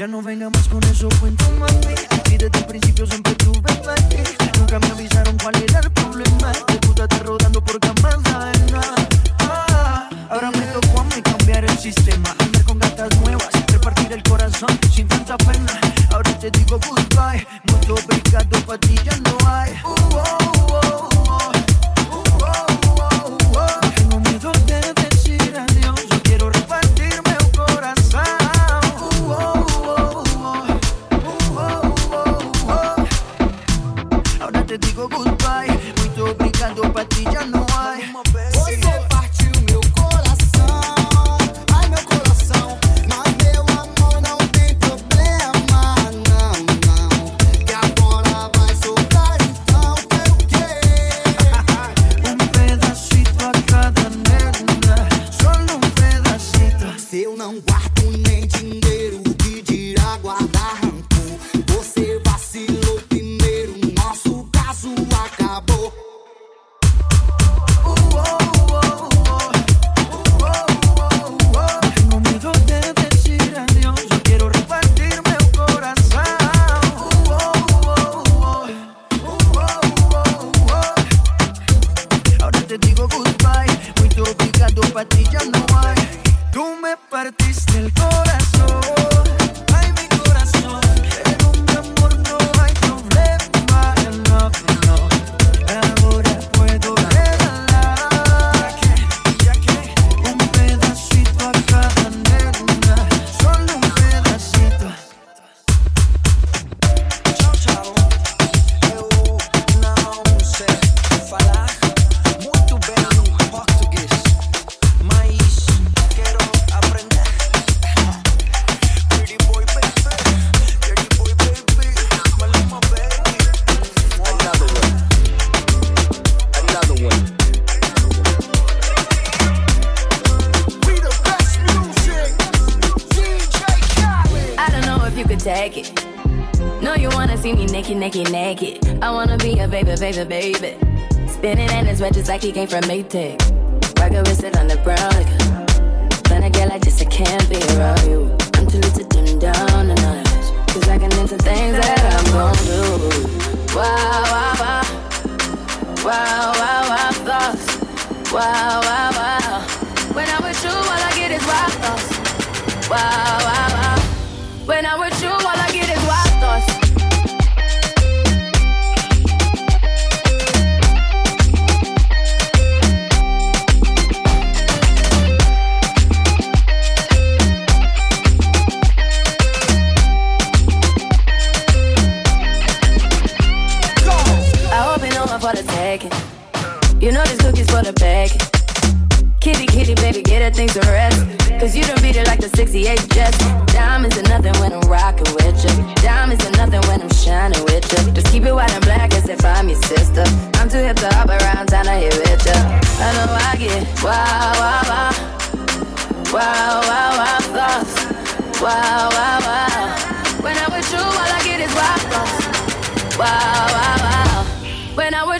Ya no venga más con eso, cuento mami. Y desde el principio siempre tuve fe. Nunca me avisaron cuál era el problema. Que tú estás rodando por camas de. Ah, ahora me tocó a mí cambiar el sistema. Andar con gatas nuevas, repartir el corazón sin tanta pena. Ahora te digo goodbye. Mucho obrigado, pa' ti ya no hay. Uh, oh. Spinning in his red just like he came from Maytag. Rocket it on the brown. Like, when I get like this, I can't be around you. I'm too little to dim down the night. Cause I can into things that I'm gon' do. Wow, wow, wow. Wow, wow, wow, thoughts. Wow, wow, wow. When I'm with you, all I get is wild thoughts. Wow, wow, wow. When I'm with you, all I get is You know this cookie's for the bag. Kitty, kitty, baby, get her things to rest. Cause you done beat it like the 68 Jets. Diamonds are nothing when I'm rocking with you. Diamonds are nothing when I'm shining with you. Just keep it white and black as if I'm your sister. I'm too hip to hop around town to hit with you. I know I get wow, wow, wow. Wow, wow, wow, thoughts. Wow, wow, wow. When I'm with you, all I get is wild thoughts. Wow, wow, wow. When I'm with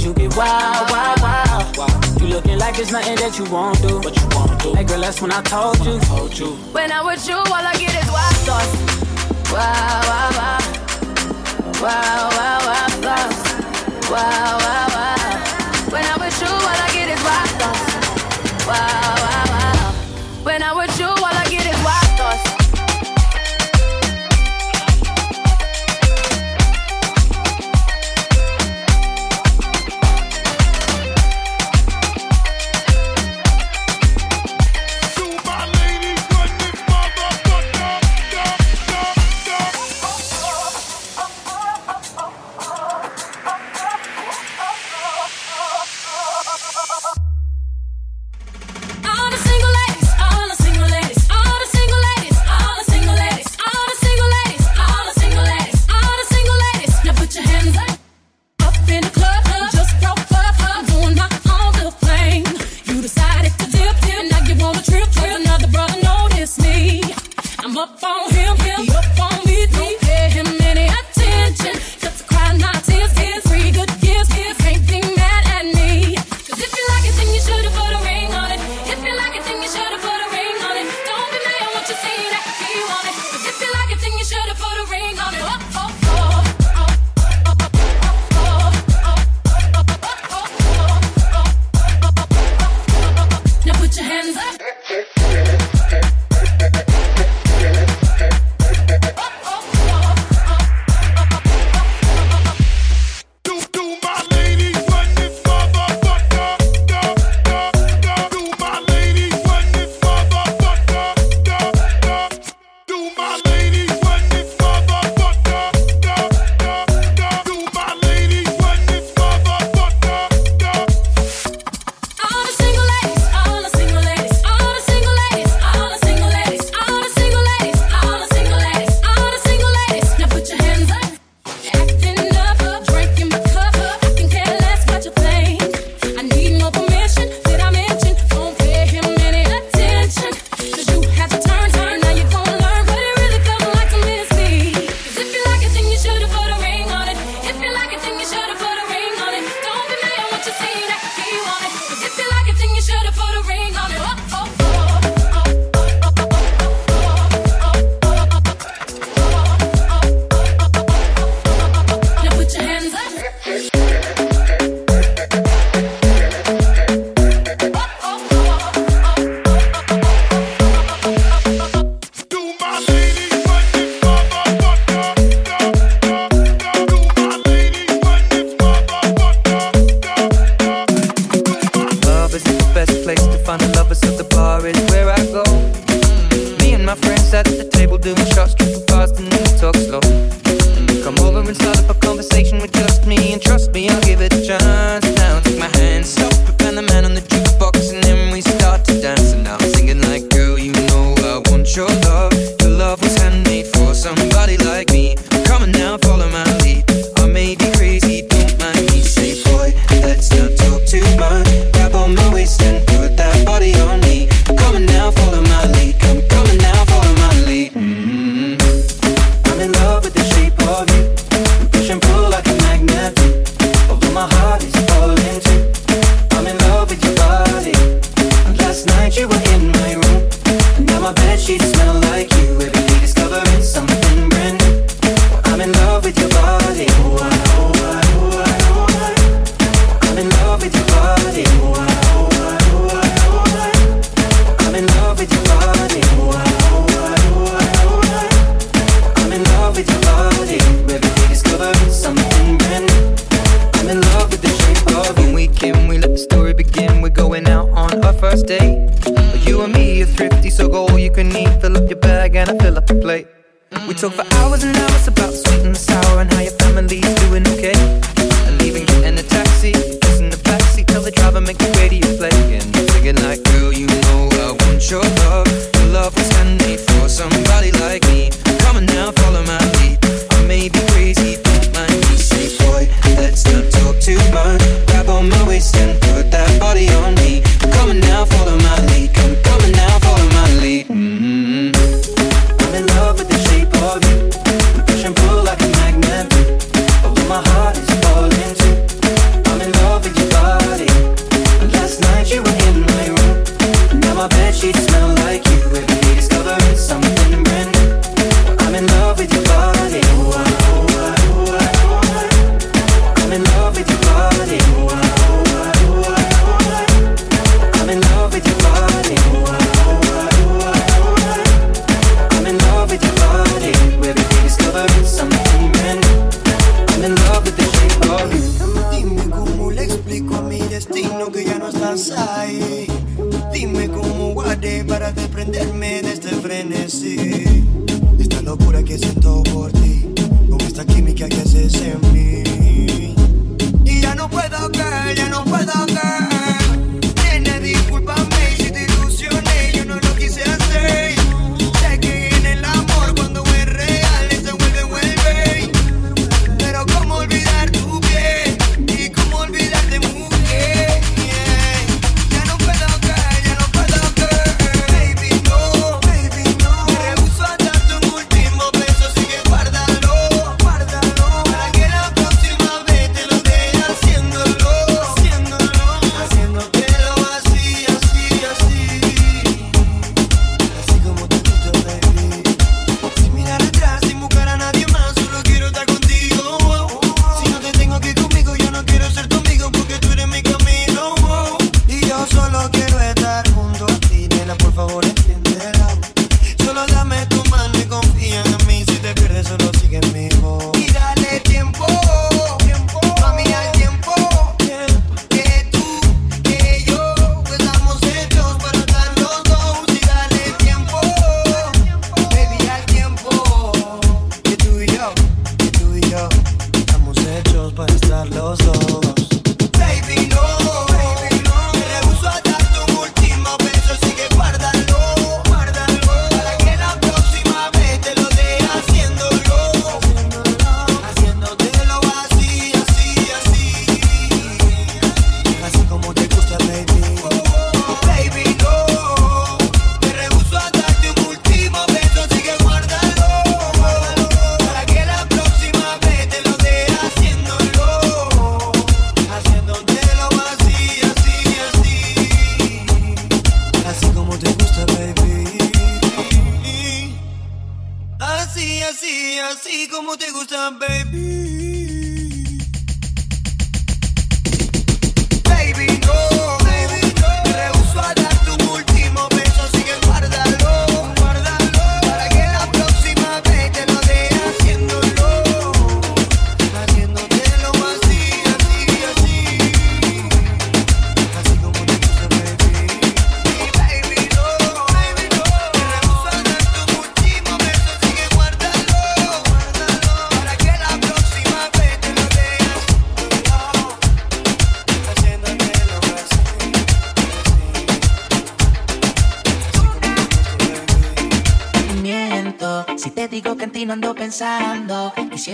Cause you get wild, wild, wild. You looking like it's nothing that you won't do. What you won't do. Hey girl, that's when I told you. Told you. When I'm with you, all I get is wild thoughts. Wow, wow, wow. Wow, wow, wow, thoughts. Wow, wow, wow. When I'm with you, all I get is wild thoughts. Wow, wow, wow. When I'm with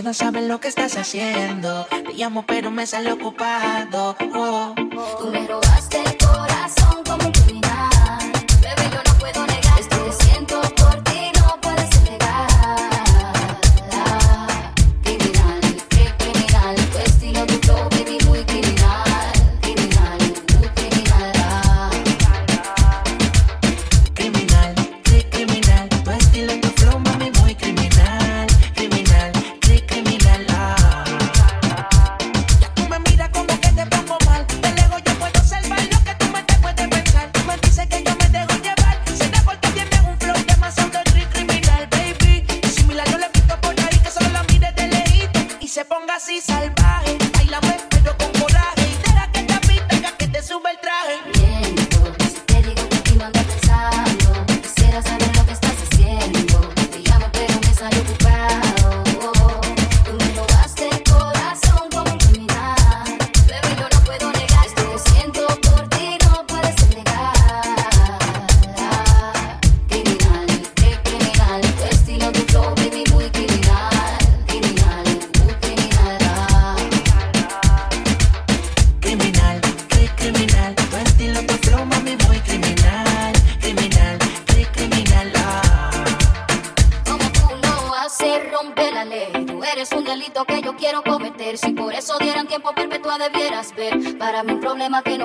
no sabes lo que estás haciendo. Te llamo pero me sale ocupada. problema que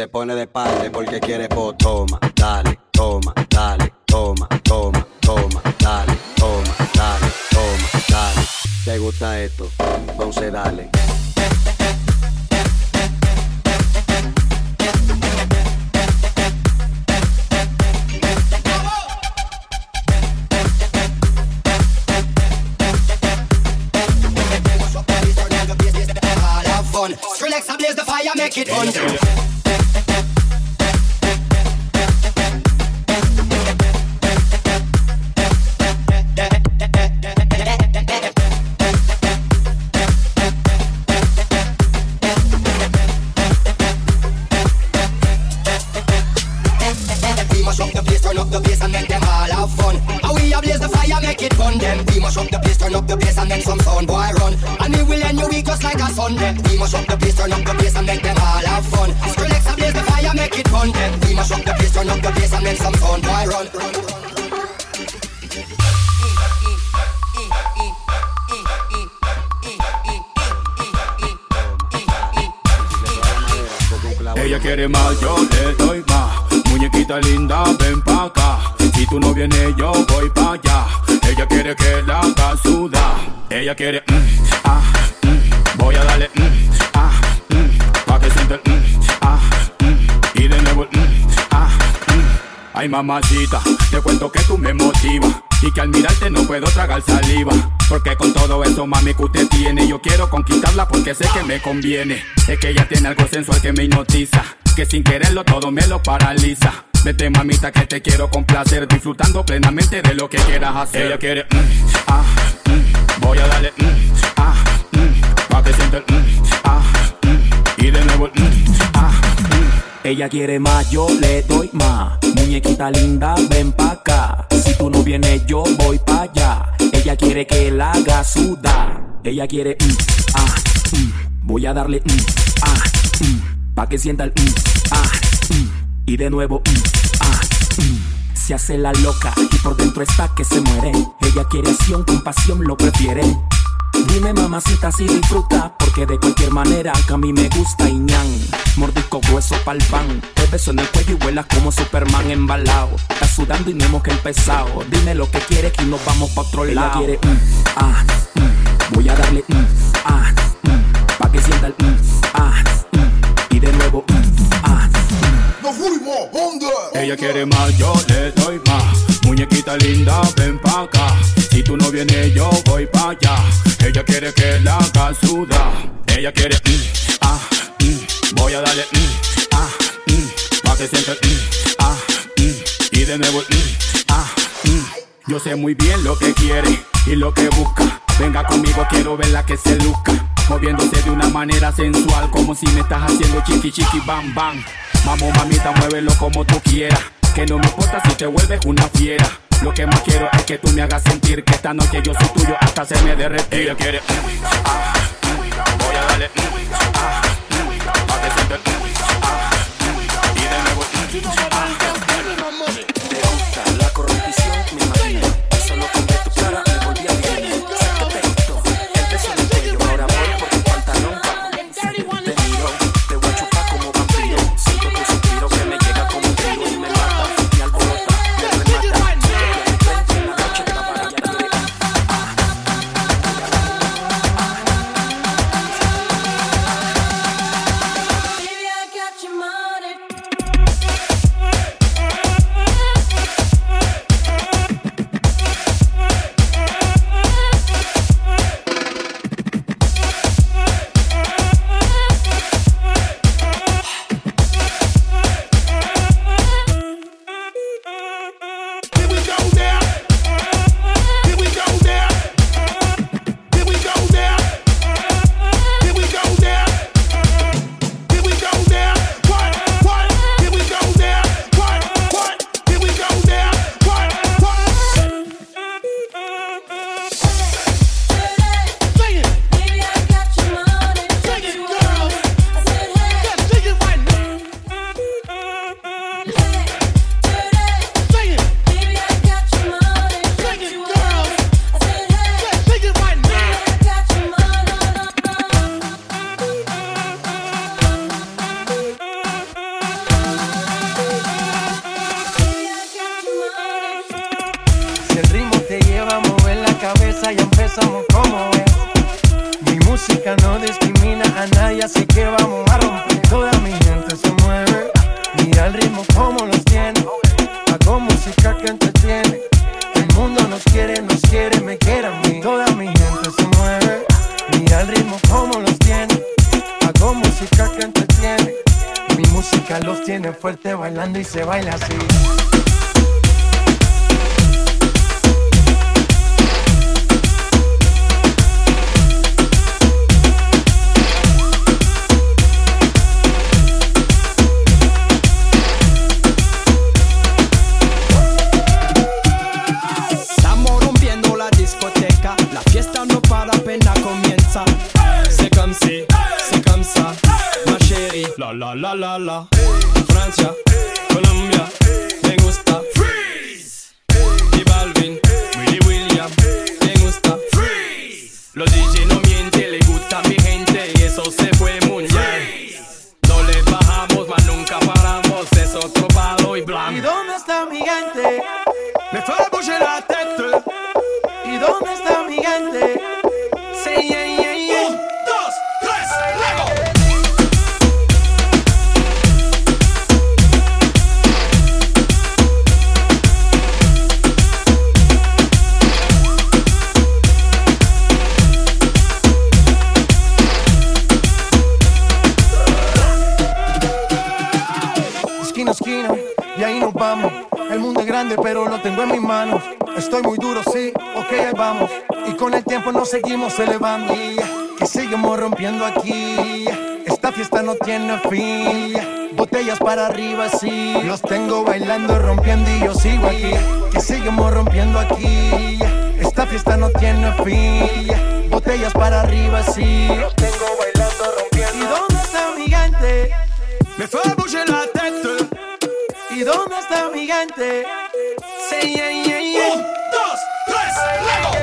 se pone de parte porque quiere potoma. We must up the place, turn up the bass, and make them all have fun. And we have blaze the fire, make it fun. Then we must up the place, turn up the bass, and make some sound boy run. And we will end your week just like a Sunday. We must up the place, turn up the bass, and make them all have fun. Skrillex have blaze the fire, make it fun. Then we must up the place, turn up the bass, and make some sound boy run. run. Ella quiere más, yo le doy más. Muñequita linda, ven pa' acá. Si tú no vienes, yo voy pa' allá. Ella quiere que la haga. Ella quiere, mm, ah. Mm. Voy a darle, mm, ah, mm. Pa' que sienta el, mm, ah, Y de nuevo el, ah, Ay, mamacita, te cuento que tú me motivas. Y que al mirarte no puedo tragar saliva. Porque con todo eso, mami, que usted tiene, yo quiero conquistarla porque sé que me conviene. Es que ella tiene algo sensual que me hipnotiza que sin quererlo todo me lo paraliza. Vete mamita que te quiero complacer, disfrutando plenamente de lo que quieras hacer. Ella quiere, mm, ah, mm, voy a darle, mm, ah, mm, pa' que sienta el, mm, ah, mm, y de nuevo el, ah. Ella quiere más, yo le doy más. Muñequita linda, ven pa' acá. Si tú no vienes, yo voy pa' allá. Ella quiere que la haga sudar. Ella quiere, ah, voy a darle, ah. Pa' que sienta el, mm, ah, mm. y de nuevo, mm, ah, mm. Se hace la loca y por dentro está que se muere. Ella quiere acción, con pasión lo prefiere. Dime mamacita si disfruta, porque de cualquier manera que a mí me gusta y ñan. Mordisco grueso pa'l pan, te beso en el cuello y vuelas como Superman embalado. Está sudando y no hemos que empezado. Dime lo que quieres que nos vamos pa' otro lado. Ella quiere, mm, ah, mm, voy a darle, mm, ah, mm, pa' que sienta el, mm, ah, y de nuevo, ah, Nos fuimos, ¿dónde? Ella quiere más, yo le doy más. Muñequita linda, ven pa' acá. Si tú no vienes, yo voy pa' allá. Ella quiere que la haga sudar. Ella quiere, mm, ah, mm, voy a darle, mm, ah, mm, pa' que sienta mm, ah, mm, y de nuevo, mm, ah, mm. Yo sé muy bien lo que quiere y lo que busca. Venga conmigo, quiero verla que se luzca. Moviéndose de una manera sensual, como si me estás haciendo chiqui chiqui bam bam. Vamos mamita, muévelo como tú quieras. Que no me importa si te vuelves una fiera. Lo que más quiero es que tú me hagas sentir que esta noche yo soy tuyo hasta se me derrete. Ella quiere, ah, mm, voy a darle, mm, ah, mm, pa' que mm, ah, y de nuevo, ah, los tiene fuerte bailando y se baila así. La la la. Francia, nos seguimos elevando. Que seguimos rompiendo aquí. Esta fiesta no tiene fin. Botellas para arriba, sí. Los tengo bailando, rompiendo y yo sigo aquí. Que seguimos rompiendo aquí. Esta fiesta no tiene fin. Botellas para arriba, sí. Los tengo bailando, rompiendo. ¿Y dónde está mi gigante? Me fait bouger la tête. ¿Y dónde está mi gigante? Sí, yeah, yeah, yeah. Un, dos, tres, luego.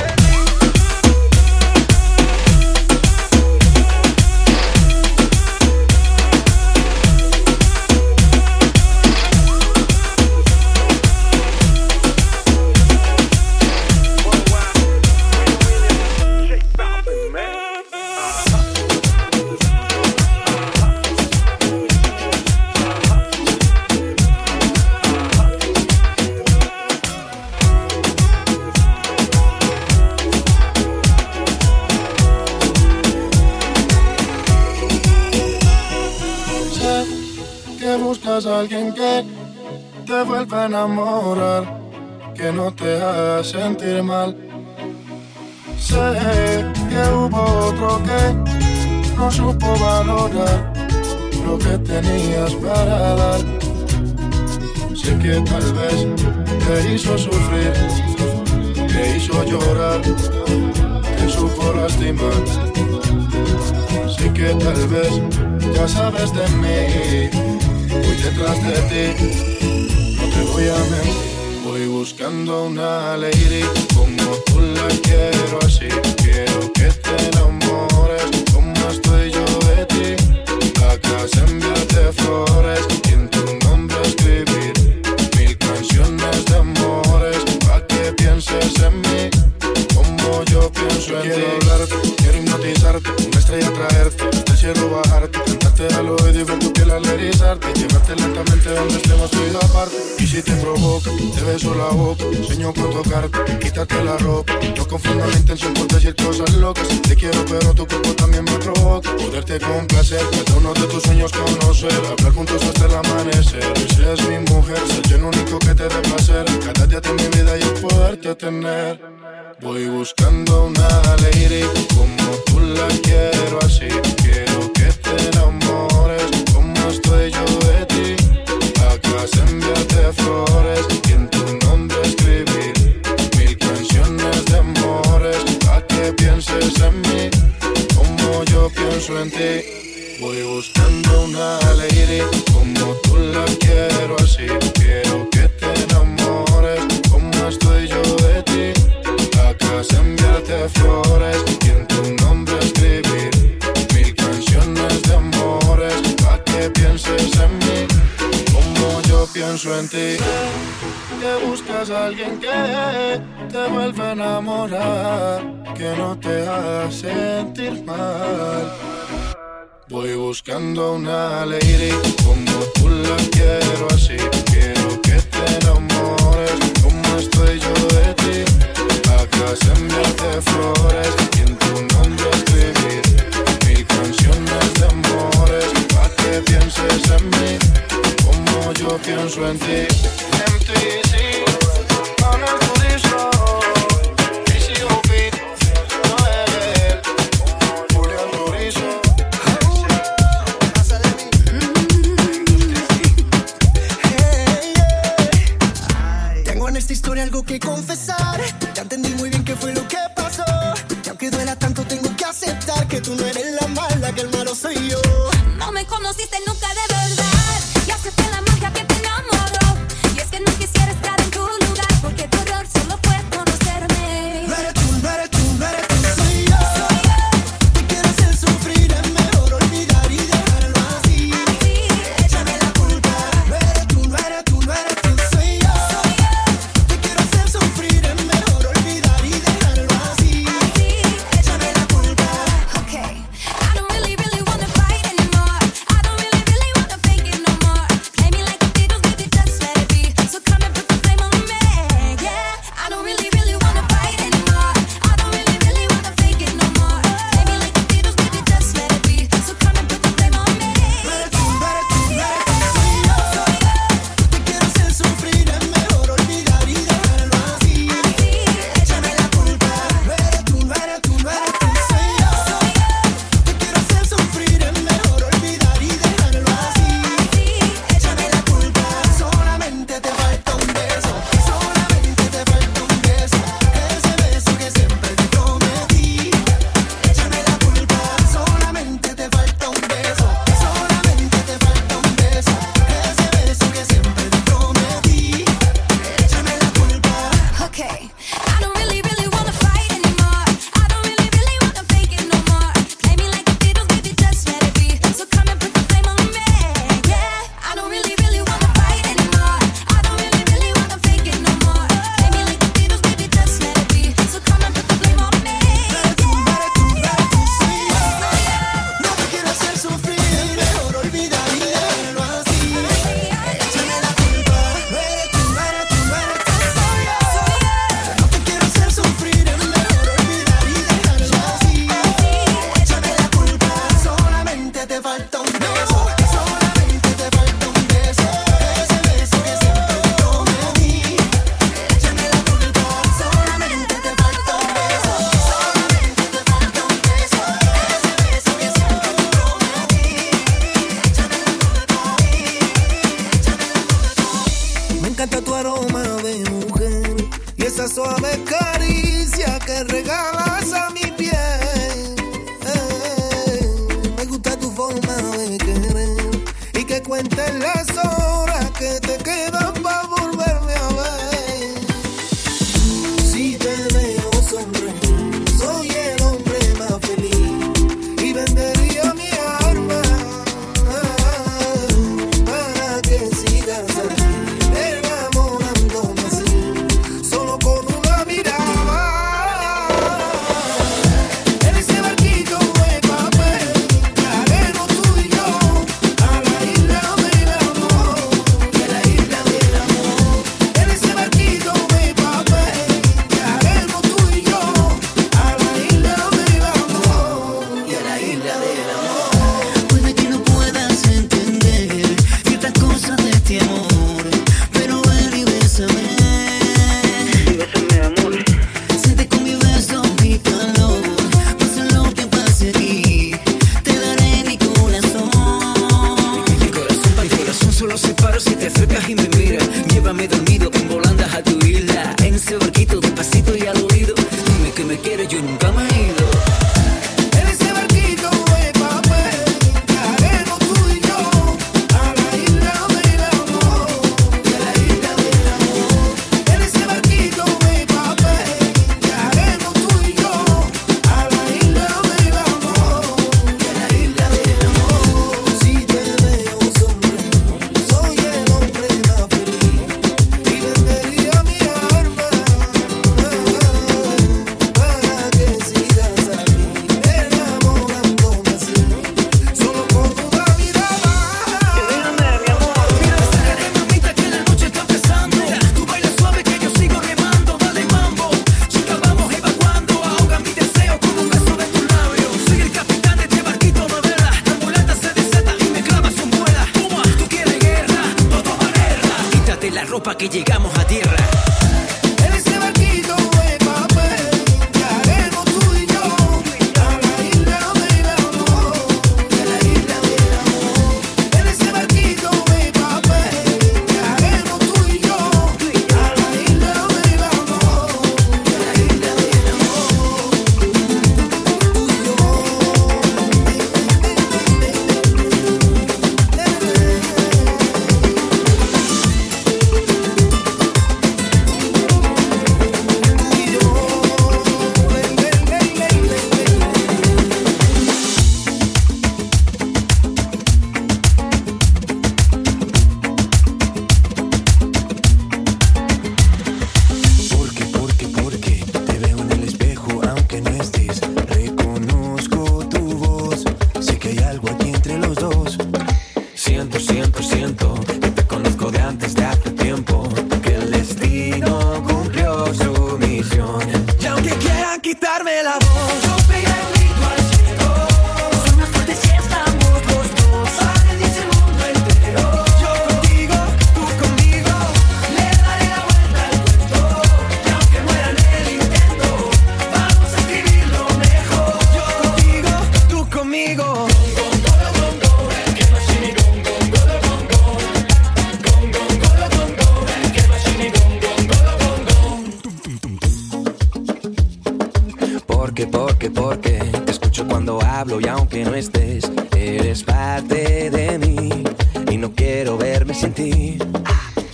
Alguien que te vuelva a enamorar, que no te haga sentir mal. Sé que hubo otro que no supo valorar lo que tenías para dar. Sé que tal vez te hizo sufrir, te hizo llorar, te supo lastimar. Sé que tal vez ya sabes de mí, voy detrás de ti, no te voy a mentir. Voy buscando una lady como tú la quiero así. Quiero que te enamores como estoy yo de ti. Acá enviarte flores y en tu nombre escribir mil canciones de amores pa' que pienses en mí como yo pienso en ti. Quiero hipnotizarte, una estrella traerte, del cielo bajarte, cantarte al oído y ver tu piel al erizarte, llevarte lentamente donde estemos tú y aparte. Y si te provoca, te beso la boca, sueño con tocarte, quítate la ropa, no confunda la intención por decir cosas locas. Te quiero, pero tu cuerpo también me provoca. Poderte complacer, cada uno de tus sueños conocer, hablar juntos hasta el amanecer. Y seas mi mujer, ser yo el único que te dé placer. Cada día de mi vida yo poderte tener. Voy buscando una lady como tú la quiero así. Quiero que te enamores como estoy yo de ti. Acá enviarte flores y en tu nombre escribir mil canciones de amores pa' que pienses en mí como yo pienso en ti. Voy buscando una lady como tú la quiero así. Quiero Enviarte flores y en tu nombre escribir mil canciones de amores pa' que pienses en mí como yo pienso en ti. Que buscas a alguien que te vuelva a enamorar, que no te haga sentir mal. Voy buscando una lady como tú la quiero así. Quiero que te enamores como estoy yo de ti. Enviarte flores en tu nombre escribir canciones de amores pienses en mí como yo pienso en ti. Algo que confesar. No me conociste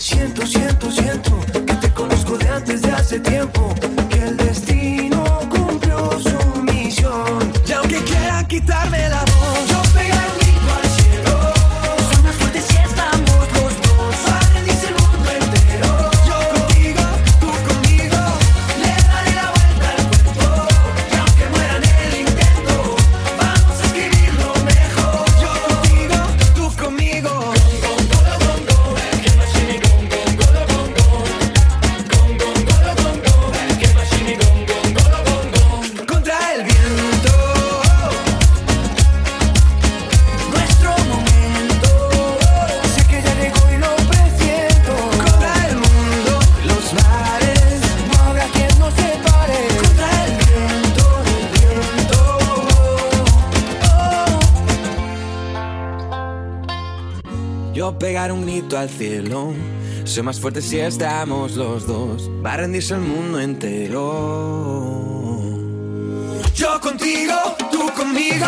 Siento, siento, siento que te conozco de antes de hace tiempo. al cielo. Soy más fuerte si estamos los dos. Va a rendirse el mundo entero. Yo contigo, tú conmigo.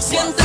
现在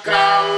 Clown.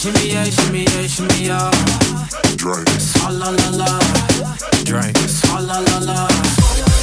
shimmy, yeah, shimmy, yeah, shimmy, yeah. Drink. Swalla la la. Drink. Swalla la la.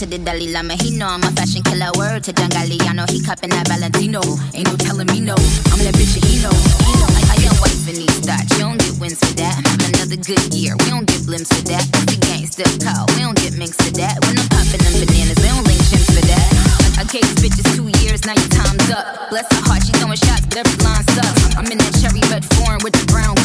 to the Dalai Lama, he know I'm a fashion killer. Word to John Galliano, he cupping that Valentino. Ain't no telling me no, I'm that bitch he know. He know. I, I got wife in these thoughts, you don't get wins for that. Another good year, we don't get blimps for that. That's the gangster call, we don't get mixed for that. When I'm popping them bananas, we don't link chimps for that. I gave these bitches two years, now your time's up. Bless her heart, she throwing shots, but every line sucks. I'm in that cherry red foreign with the brown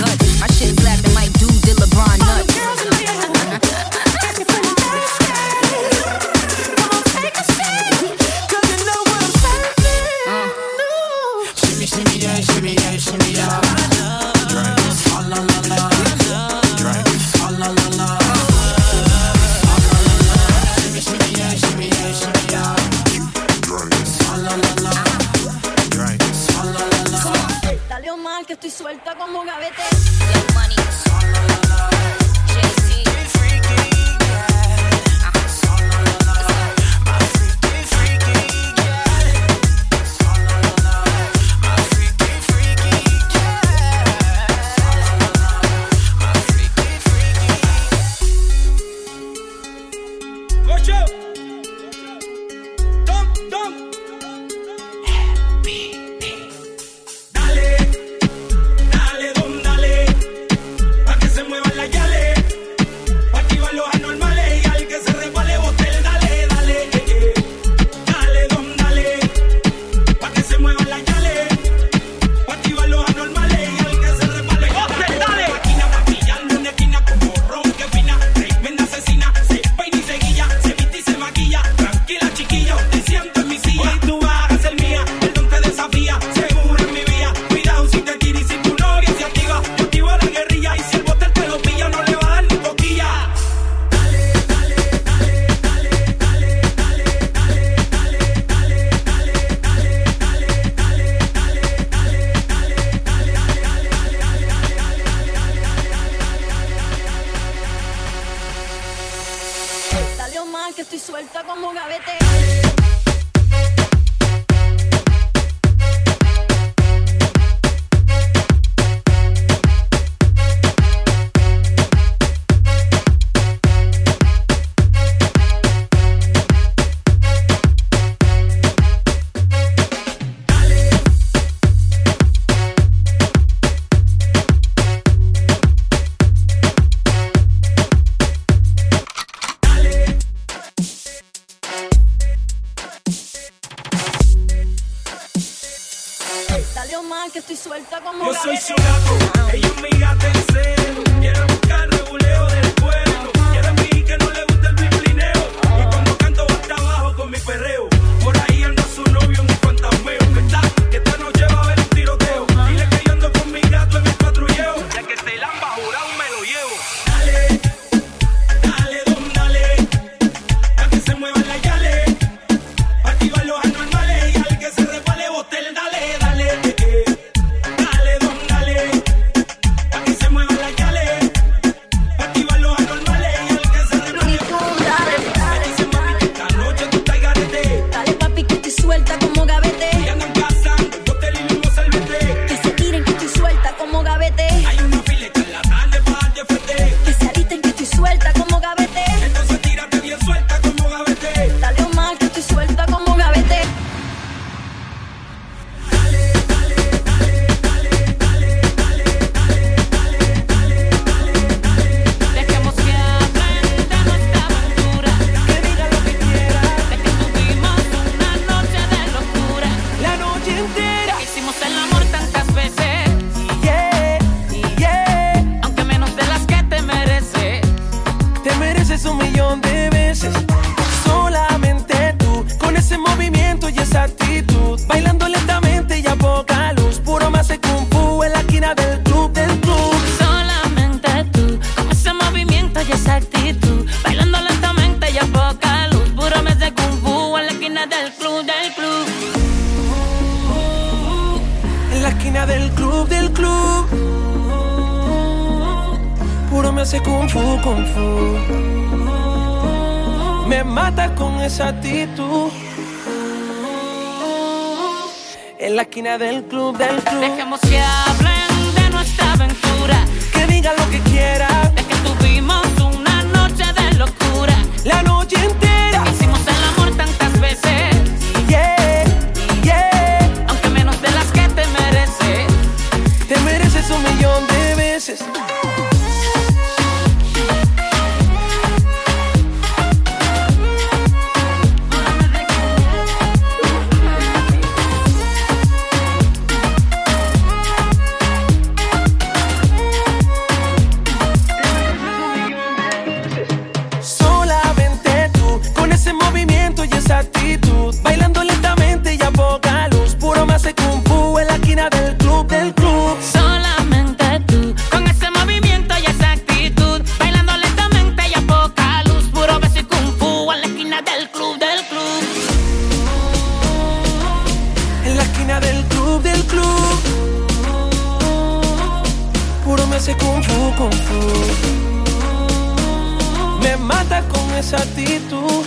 actitud.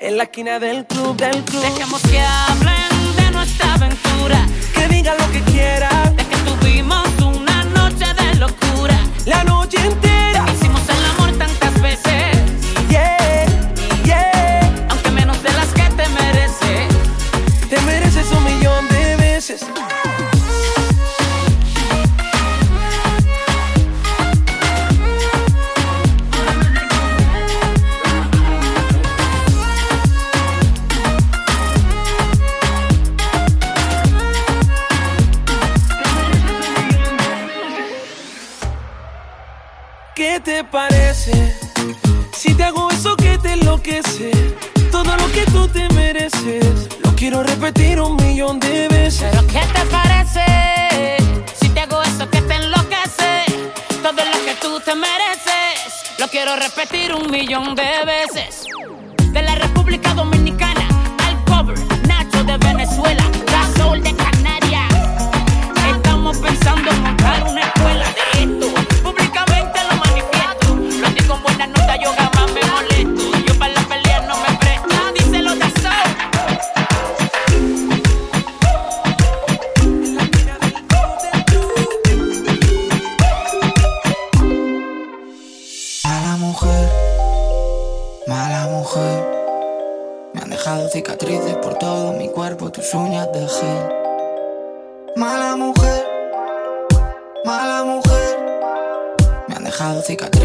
En la esquina del club, del club. Dejemos que hablen de nuestra aventura. Que digan lo que quieran. De que tuvimos una noche de locura. La noche entera. Hicimos el amor tantas veces. Yeah, yeah. Aunque menos de las que te mereces. Te mereces un millón de veces. parece. Si te hago eso que te enloquece, todo lo que tú te mereces, lo quiero repetir un millón de veces. Pero ¿qué te parece? Si te hago eso que te enloquece, todo lo que tú te mereces, lo quiero repetir un millón de veces. De la República Dominicana, al cover, Nacho de Venezuela, Gasol de Canarias. Estamos pensando en montar una escuela de cicatriz.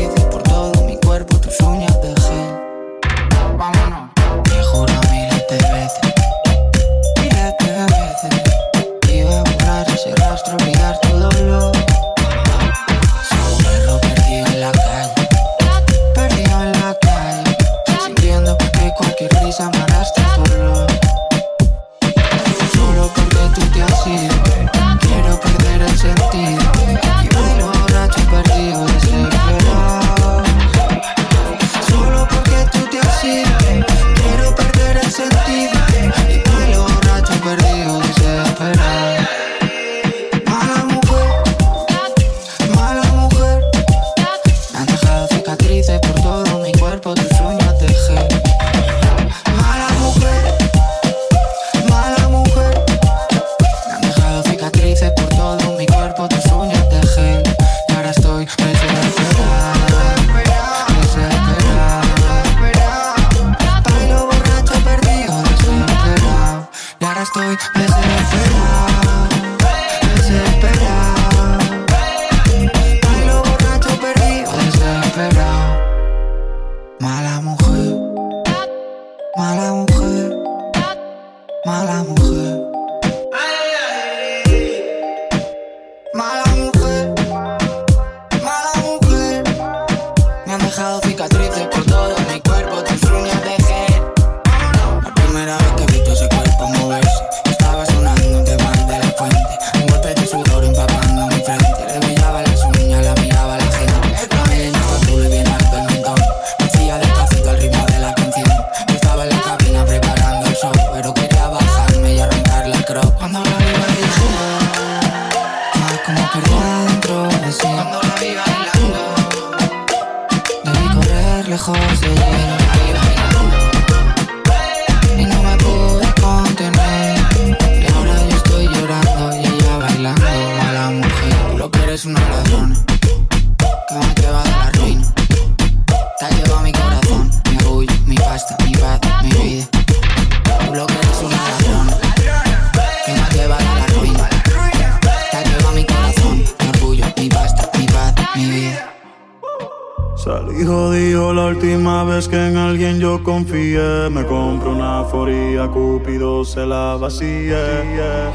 Me compro una foría, Cupido se la vacía.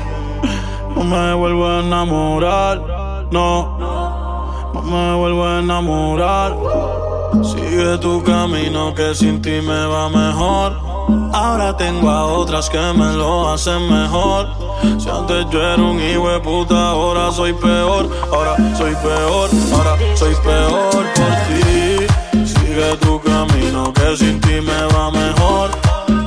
No me vuelvo a enamorar, no. No me vuelvo a enamorar. Sigue tu camino que sin ti me va mejor. Ahora tengo a otras que me lo hacen mejor. Si antes yo era un hijo de puta, ahora soy peor. Ahora soy peor, ahora soy peor por ti. Sigue tu camino que sin ti me va mejor.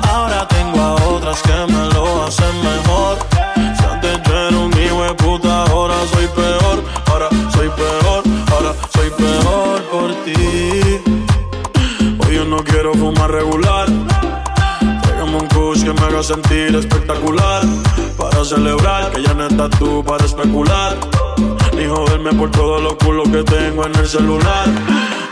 Ahora tengo a otras que me lo hacen mejor. Si antes yo era un hijo puta, ahora soy peor. Ahora soy peor, ahora soy peor por ti. Hoy yo no quiero fumar regular. Tráigame un kush que me haga sentir espectacular. Para celebrar que ya no estás tú para especular. Ni joderme por todos los culos que tengo en el celular.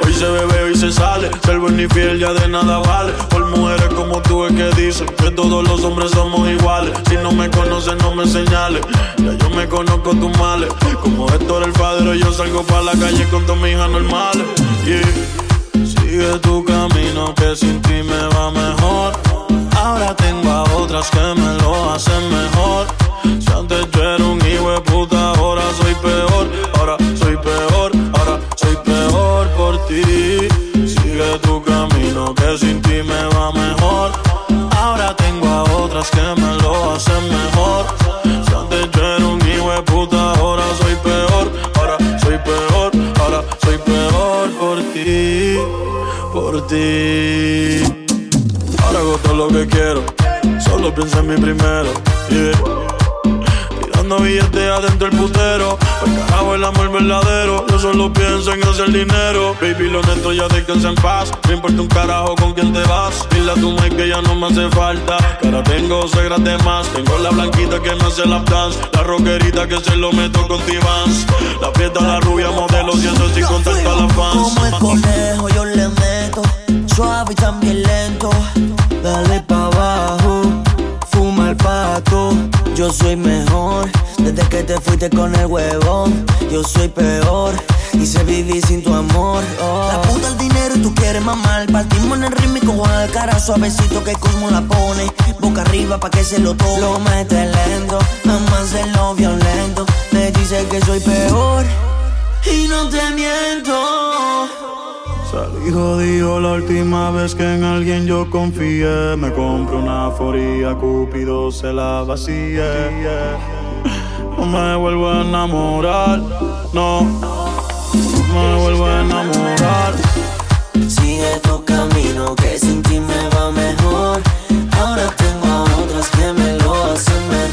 Hoy se bebe, hoy se sale. Ser buen y fiel ya de nada vale. Por mujeres como tú es que dicen que todos los hombres somos iguales. Si no me conoces, no me señales. Ya yo me conozco tus males. Como Héctor el padre, yo salgo para la calle con todas mis hijas normales. Yeah. Sigue tu camino que sin ti me va mejor. Ahora tengo a otras que me lo hacen mejor. Si antes sin ti me va mejor. Ahora tengo a otras que me lo hacen mejor. Si antes yo era un hijo puta, ahora soy peor. Ahora soy peor, ahora soy peor por ti, por ti. Ahora hago lo que quiero, solo pienso en mí primero. Yeah. Tirando billetes adentro el putero. Al carajo el amor verdadero. Yo solo pienso en hacer dinero. Baby, lo neto ya descansa en paz. No importa un carajo con quién te vas. Dile a tu mãe que ya no me hace falta. Que ahora tengo segras de más. Tengo la blanquita que me hace lap dance. La rockerita que se lo meto con T-Vans. La fiesta, la rubia, modelo. Y eso sin contar a las fans. Como el conejo yo le meto, suave y también lento. Dale pa' abajo, fuma el pato. Yo soy mejor, desde que te fuiste con el huevón. Yo soy peor, y sé vivir sin tu amor. oh. La puta el dinero y tú quieres mamar. Partimos en el ritmo con el cara suavecito que Cosmo la pone. Boca arriba pa' que se lo tome. Lo mete lento, lo violento. Me dice que soy peor, y no te miento. Salí jodido la última vez que en alguien yo confié. Me compro una foría, Cupido se la vacía. No me vuelvo a enamorar, no. No me vuelvo a enamorar. Sigue tu camino que sin ti me va mejor. Ahora tengo a otras que me lo hacen mejor.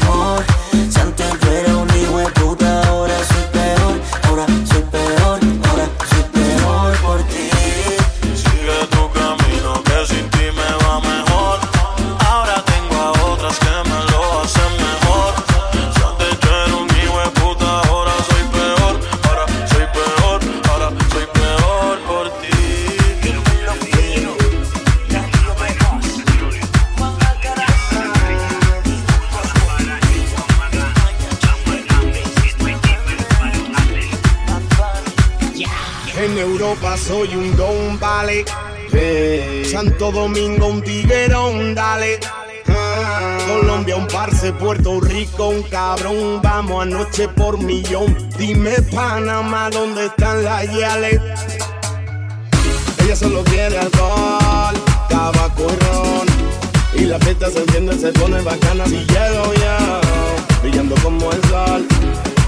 Santo Domingo un tiguerón, dale. Colombia un parce, Puerto Rico un cabrón. Vamos anoche por millón. Dime Panamá dónde están las yales. Ella solo quiere alcohol, tabaco y ron. Y la fiesta se enciende, se pone bacana. Si llego yo, brillando como el sol,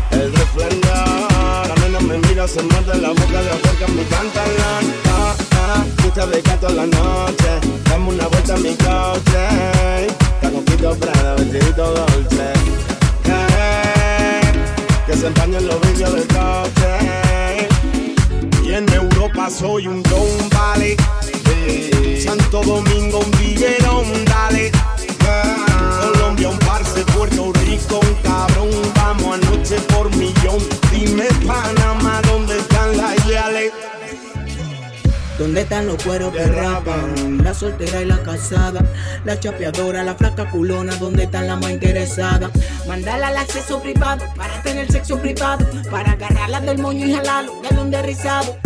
el resplandor. La nena me mira, se mata la boca de acerca mi pantalón. Ah, ah, fiesta de gato en la noche. Dame una vuelta a mi coche. Tacoquito Prada, vestidito dolce. Eh, que se empañen los vídeos del coche. Y en Europa soy un don, vale. Eh, Santo Domingo, un viguerón, dale. Ah, Colombia, un parce, Puerto Rico, un cabrón. Vamos anoche por millón. Dime, Panamá, ¿dónde están las leales? ¿Dónde están los cueros que rapan? La soltera y la casada, la chapeadora, la flaca culona, ¿dónde están las más interesadas? Mandala al acceso privado para tener sexo privado, para agarrarla del moño y jalarlo, darle un derrizado.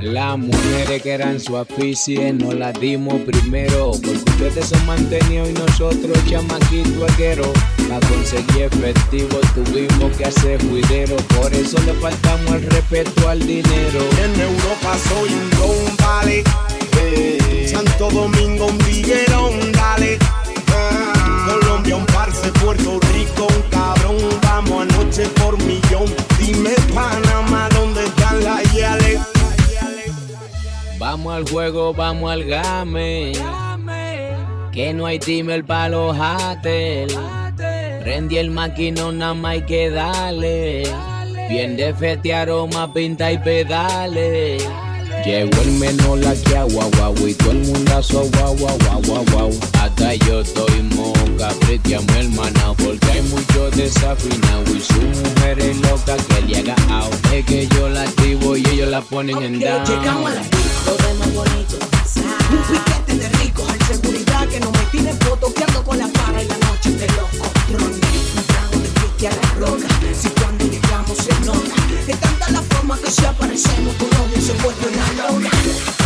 Las mujeres que eran su aficie no las dimos primero Porque ustedes son mantenidos y nosotros chamaquito aguero Para conseguir efectivo tuvimos que hacer juidero Por eso le faltamos el respeto al dinero En Europa soy un don, vale. Eh, Santo Domingo, un viguerón, dale. Ah, Colombia, un parce, Puerto Rico, un cabrón. Vamos anoche por millón. Dime, Panamá, Vamos al juego, vamos al game. Que no hay timer para los haters Prendí el maquinón, nada más hay que darle. Bien de fete, aroma, pinta y pedales Llegó el menor la que agua, guau, y todo el mundazo, guau, guau, guau, guau, guau. Hasta yo estoy moca, preteamos hermana, porque hay mucho desafinado y su mujer es loca que le haga out. Es que yo la activo y ellos la ponen en down. Llegamos a la disco de más bonito. Un piquete de ricos, hay seguridad que no me tiene foto, que ando con la para y la noche de loco. Trondi, un trago de pique a la roca. Si cuando es tanta la forma que si aparecemos, tu novio se vuelve una loca.